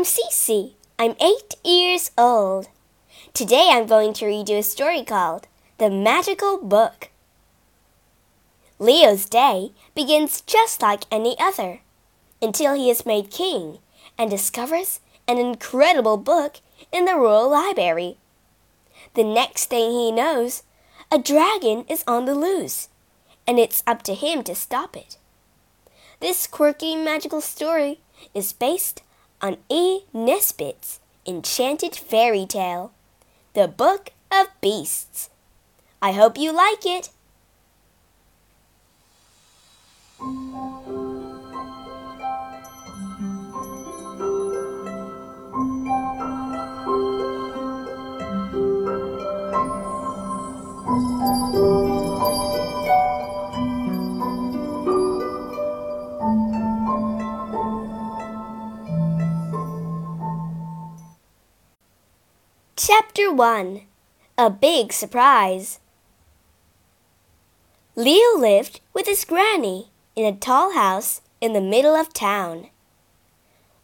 I'm Cece. I'm eight years old. Today I'm going to read you a story called The Magical Book. Leo's day begins just like any other until he is made king and discovers an incredible book in the royal library. The next thing he knows, a dragon is on the loose, and it's up to him to stop it. This quirky magical story is based on E. Nesbit's enchanted fairy tale, The Book of Beasts. I hope you like it. Chapter 1 A Big Surprise Leo lived with his granny in a tall house in the middle of town.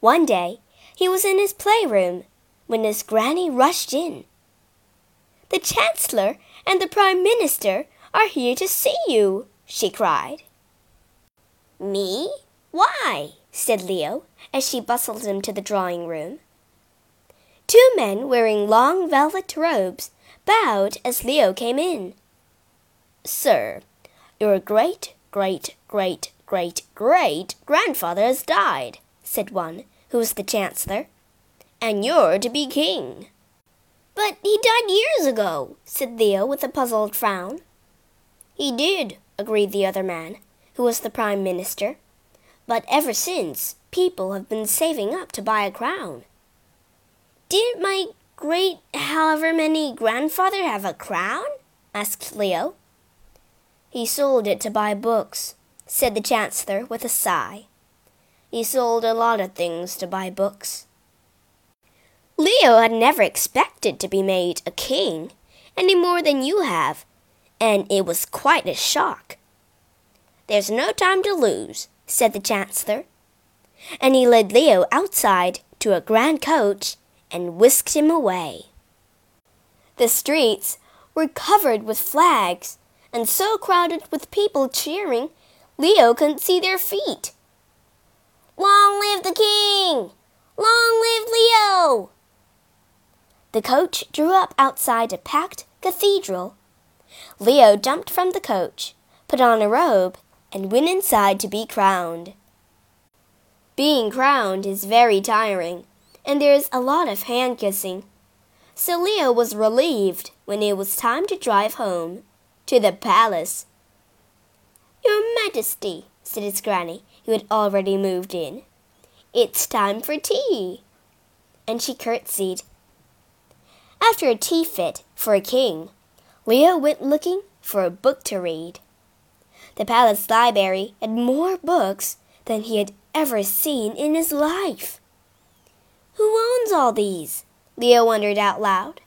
One day he was in his playroom when his granny rushed in. The Chancellor and the Prime Minister are here to see you, she cried. Me? Why? said Leo as she bustled him to the drawing room. Two men wearing long velvet robes bowed as Leo came in. Sir, your great, great, great, great, great grandfather has died, said one, who was the Chancellor, and you're to be king. But he died years ago, said Leo with a puzzled frown. He did, agreed the other man, who was the Prime Minister. But ever since, people have been saving up to buy a crown. Didn't my great however many grandfather have a crown? asked Leo. He sold it to buy books, said the Chancellor with a sigh. He sold a lot of things to buy books. Leo had never expected to be made a king, any more than you have, and it was quite a shock. There's no time to lose, said the Chancellor, and he led Leo outside to a grand coach and whisked him away. The streets were covered with flags and so crowded with people cheering, Leo couldn't see their feet. Long live the king! Long live Leo! The coach drew up outside a packed cathedral. Leo jumped from the coach, put on a robe, and went inside to be crowned. Being crowned is very tiring and there is a lot of hand kissing. So Leo was relieved when it was time to drive home to the palace. Your Majesty, said his granny, who had already moved in, it's time for tea. And she curtsied. After a tea fit for a king, Leo went looking for a book to read. The palace library had more books than he had ever seen in his life. Who owns all these? Leo wondered out loud.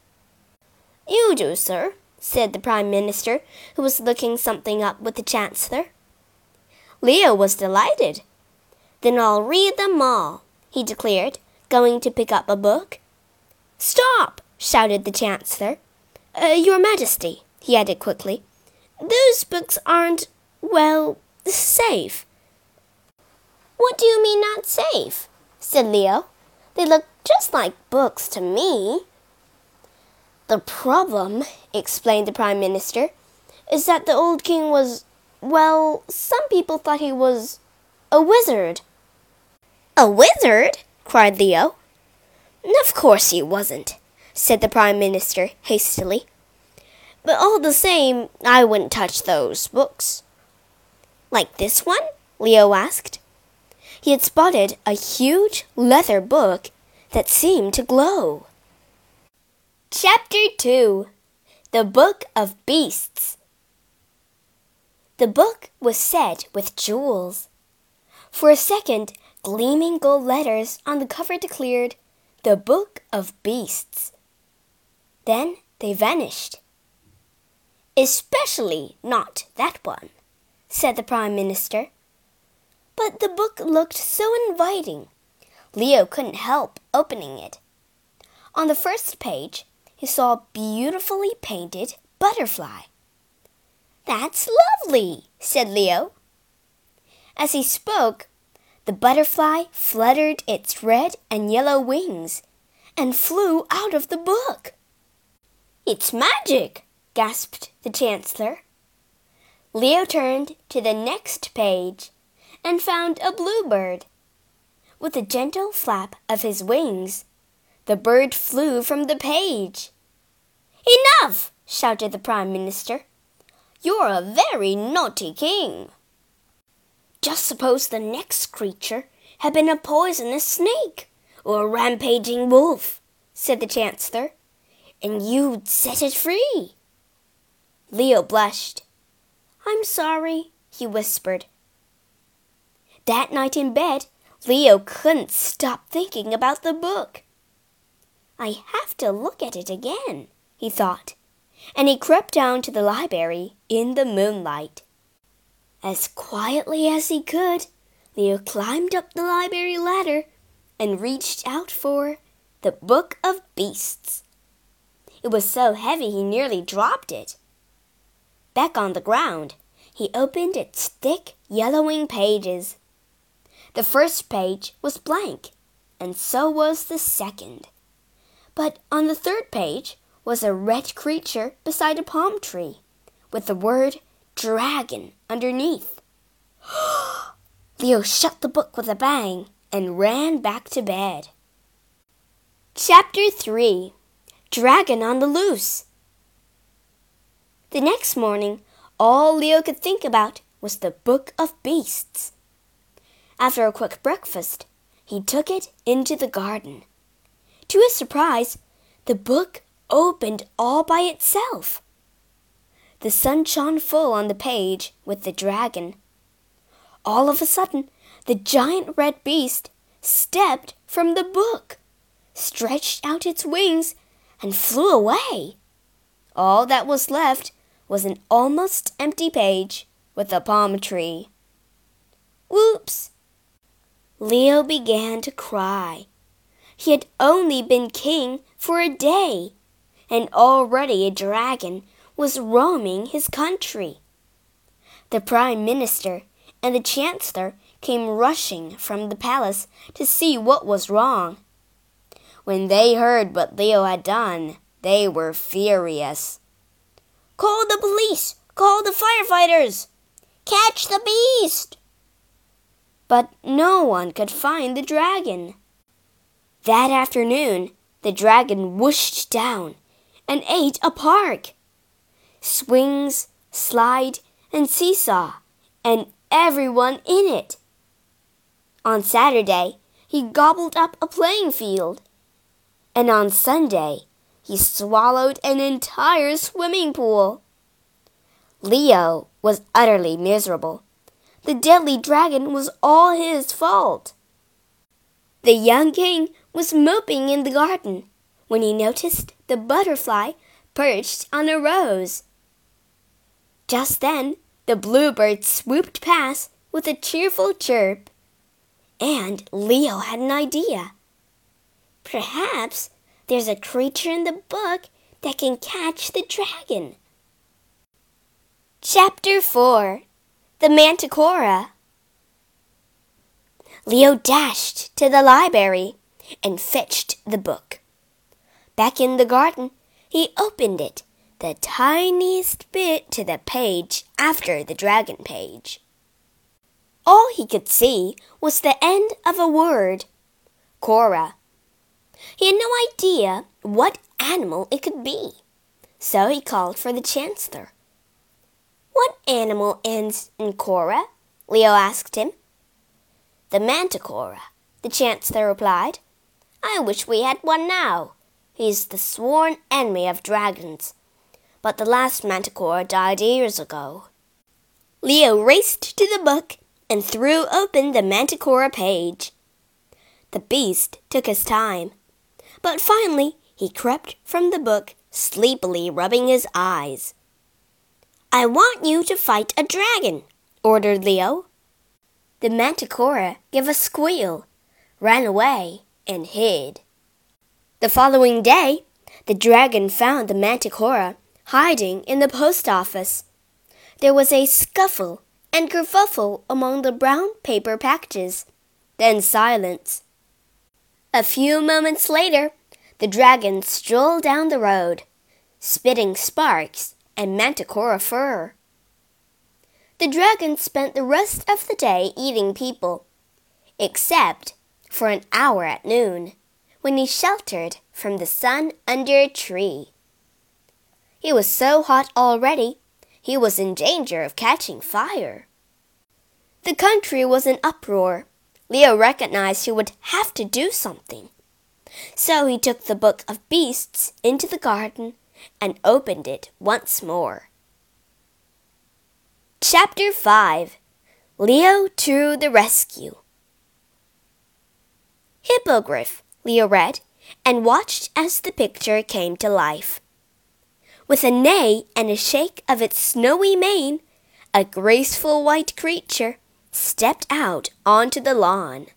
You do, sir, said the Prime Minister, who was looking something up with the Chancellor. Leo was delighted. Then I'll read them all, he declared, going to pick up a book. Stop! shouted the Chancellor. Uh, Your Majesty, he added quickly, those books aren't, well, safe. What do you mean not safe? said Leo. They look just like books to me. The problem, explained the Prime Minister, is that the old king was, well, some people thought he was a wizard. A wizard? cried Leo. Of course he wasn't, said the Prime Minister hastily. But all the same, I wouldn't touch those books. Like this one? Leo asked he had spotted a huge leather book that seemed to glow. Chapter 2 The Book of Beasts The book was set with jewels. For a second, gleaming gold letters on the cover declared, The Book of Beasts. Then they vanished. Especially not that one, said the Prime Minister. But the book looked so inviting. Leo couldn't help opening it. On the first page, he saw a beautifully painted butterfly. That's lovely, said Leo. As he spoke, the butterfly fluttered its red and yellow wings and flew out of the book. It's magic, gasped the Chancellor. Leo turned to the next page and found a bluebird. With a gentle flap of his wings, the bird flew from the page. Enough! shouted the Prime Minister. You're a very naughty king. Just suppose the next creature had been a poisonous snake or a rampaging wolf, said the Chancellor, and you'd set it free. Leo blushed. I'm sorry, he whispered. That night in bed, Leo couldn't stop thinking about the book. I have to look at it again, he thought, and he crept down to the library in the moonlight. As quietly as he could, Leo climbed up the library ladder and reached out for the Book of Beasts. It was so heavy he nearly dropped it. Back on the ground, he opened its thick, yellowing pages. The first page was blank, and so was the second. But on the third page was a red creature beside a palm tree, with the word dragon underneath. Leo shut the book with a bang and ran back to bed. Chapter 3 Dragon on the Loose The next morning, all Leo could think about was the Book of Beasts. After a quick breakfast, he took it into the garden. To his surprise, the book opened all by itself. The sun shone full on the page with the dragon. All of a sudden, the giant red beast stepped from the book, stretched out its wings, and flew away. All that was left was an almost empty page with a palm tree. Whoops! Leo began to cry. He had only been king for a day, and already a dragon was roaming his country. The Prime Minister and the Chancellor came rushing from the palace to see what was wrong. When they heard what Leo had done, they were furious. Call the police! Call the firefighters! Catch the beast! But no one could find the dragon. That afternoon, the dragon whooshed down and ate a park swings, slide, and seesaw, and everyone in it. On Saturday, he gobbled up a playing field. And on Sunday, he swallowed an entire swimming pool. Leo was utterly miserable. The deadly dragon was all his fault. The young king was moping in the garden when he noticed the butterfly perched on a rose. Just then, the bluebird swooped past with a cheerful chirp. And Leo had an idea. Perhaps there's a creature in the book that can catch the dragon. Chapter 4 The Manticora Leo dashed to the library and fetched the book. Back in the garden, he opened it the tiniest bit to the page after the dragon page. All he could see was the end of a word, Cora. He had no idea what animal it could be, so he called for the Chancellor. What animal ends in Cora? Leo asked him. The Manticora, the Chancellor replied. I wish we had one now. He's the sworn enemy of dragons but the last manticora died years ago. Leo raced to the book and threw open the manticora page. The beast took his time, but finally he crept from the book, sleepily rubbing his eyes. I want you to fight a dragon, ordered Leo. The manticora gave a squeal, ran away and hid. The following day, the dragon found the manticora hiding in the post office. There was a scuffle and kerfuffle among the brown paper packages, then silence. A few moments later, the dragon strolled down the road, spitting sparks and manticora fur. The dragon spent the rest of the day eating people, except for an hour at noon, when he sheltered from the sun under a tree. He was so hot already, he was in danger of catching fire. The country was in uproar. Leo recognized he would have to do something. So he took the book of beasts into the garden and opened it once more. Chapter 5 Leo to the Rescue Hippogriff, Leo read, and watched as the picture came to life. With a neigh and a shake of its snowy mane, a graceful white creature stepped out onto the lawn.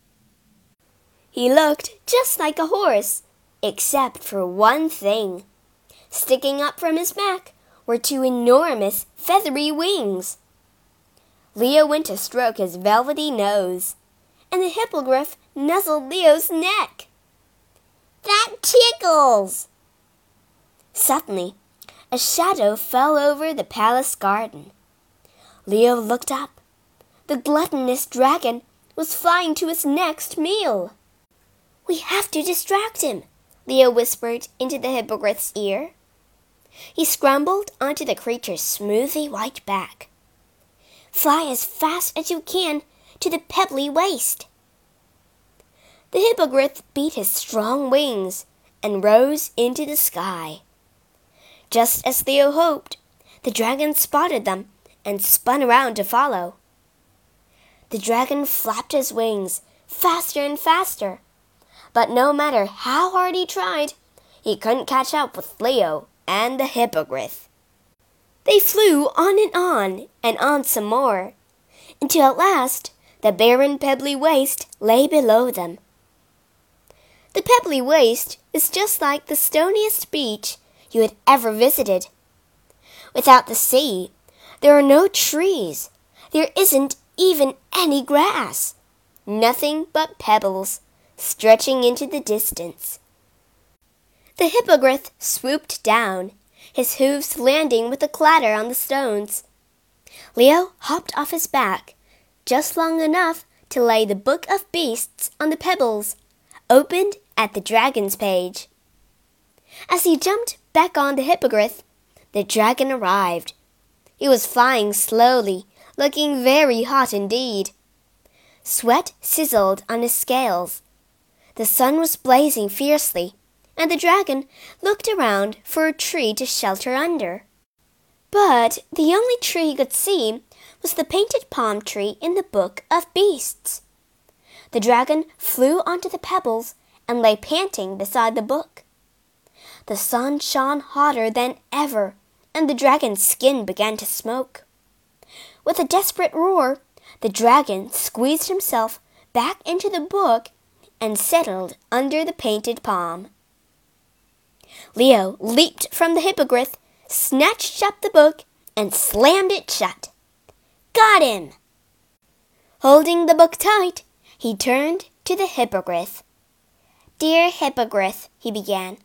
He looked just like a horse, except for one thing. Sticking up from his back were two enormous feathery wings. Leo went to stroke his velvety nose, and the hippogriff nuzzled Leo's neck. That tickles! Suddenly, a shadow fell over the palace garden. Leo looked up. The gluttonous dragon was flying to his next meal. We have to distract him, Leo whispered into the hippogriff's ear. He scrambled onto the creature's smoothly white back. Fly as fast as you can to the pebbly waste. The hippogriff beat his strong wings and rose into the sky. Just as Leo hoped, the dragon spotted them and spun around to follow. The dragon flapped his wings faster and faster, but no matter how hard he tried, he couldn't catch up with Leo and the hippogriff. They flew on and on and on some more, until at last the barren pebbly waste lay below them. The pebbly waste is just like the stoniest beach you had ever visited. Without the sea, there are no trees. There isn't even any grass. Nothing but pebbles stretching into the distance. The hippogriff swooped down, his hoofs landing with a clatter on the stones. Leo hopped off his back, just long enough to lay the book of beasts on the pebbles, opened at the dragon's page. As he jumped back on the hippogriff, the dragon arrived. He was flying slowly, looking very hot indeed. Sweat sizzled on his scales. The sun was blazing fiercely, and the dragon looked around for a tree to shelter under. But the only tree he could see was the painted palm tree in the Book of Beasts. The dragon flew onto the pebbles and lay panting beside the book. The sun shone hotter than ever, and the dragon's skin began to smoke. With a desperate roar, the dragon squeezed himself back into the book and settled under the painted palm. Leo leaped from the hippogriff, snatched up the book, and slammed it shut. Got him! Holding the book tight, he turned to the hippogriff. Dear hippogriff, he began,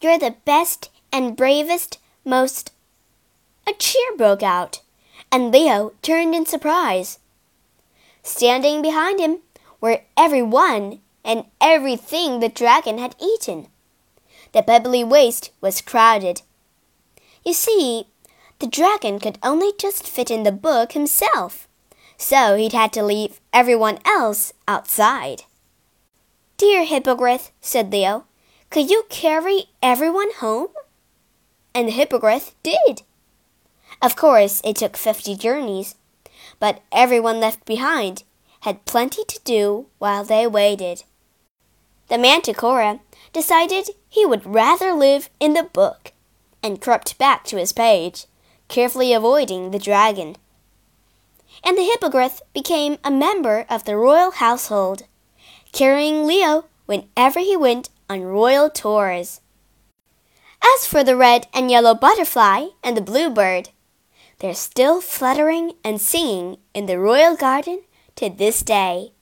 you're the best and bravest, most. A cheer broke out, and Leo turned in surprise. Standing behind him were everyone and everything the dragon had eaten. The pebbly waste was crowded. You see, the dragon could only just fit in the book himself, so he'd had to leave everyone else outside. Dear Hippogriff, said Leo, could you carry everyone home? And the Hippogriff did. Of course, it took fifty journeys, but everyone left behind had plenty to do while they waited. The Manticora decided he would rather live in the book and crept back to his page, carefully avoiding the dragon. And the Hippogriff became a member of the royal household carrying Leo whenever he went on royal tours. As for the red and yellow butterfly and the bluebird, they're still fluttering and singing in the royal garden to this day.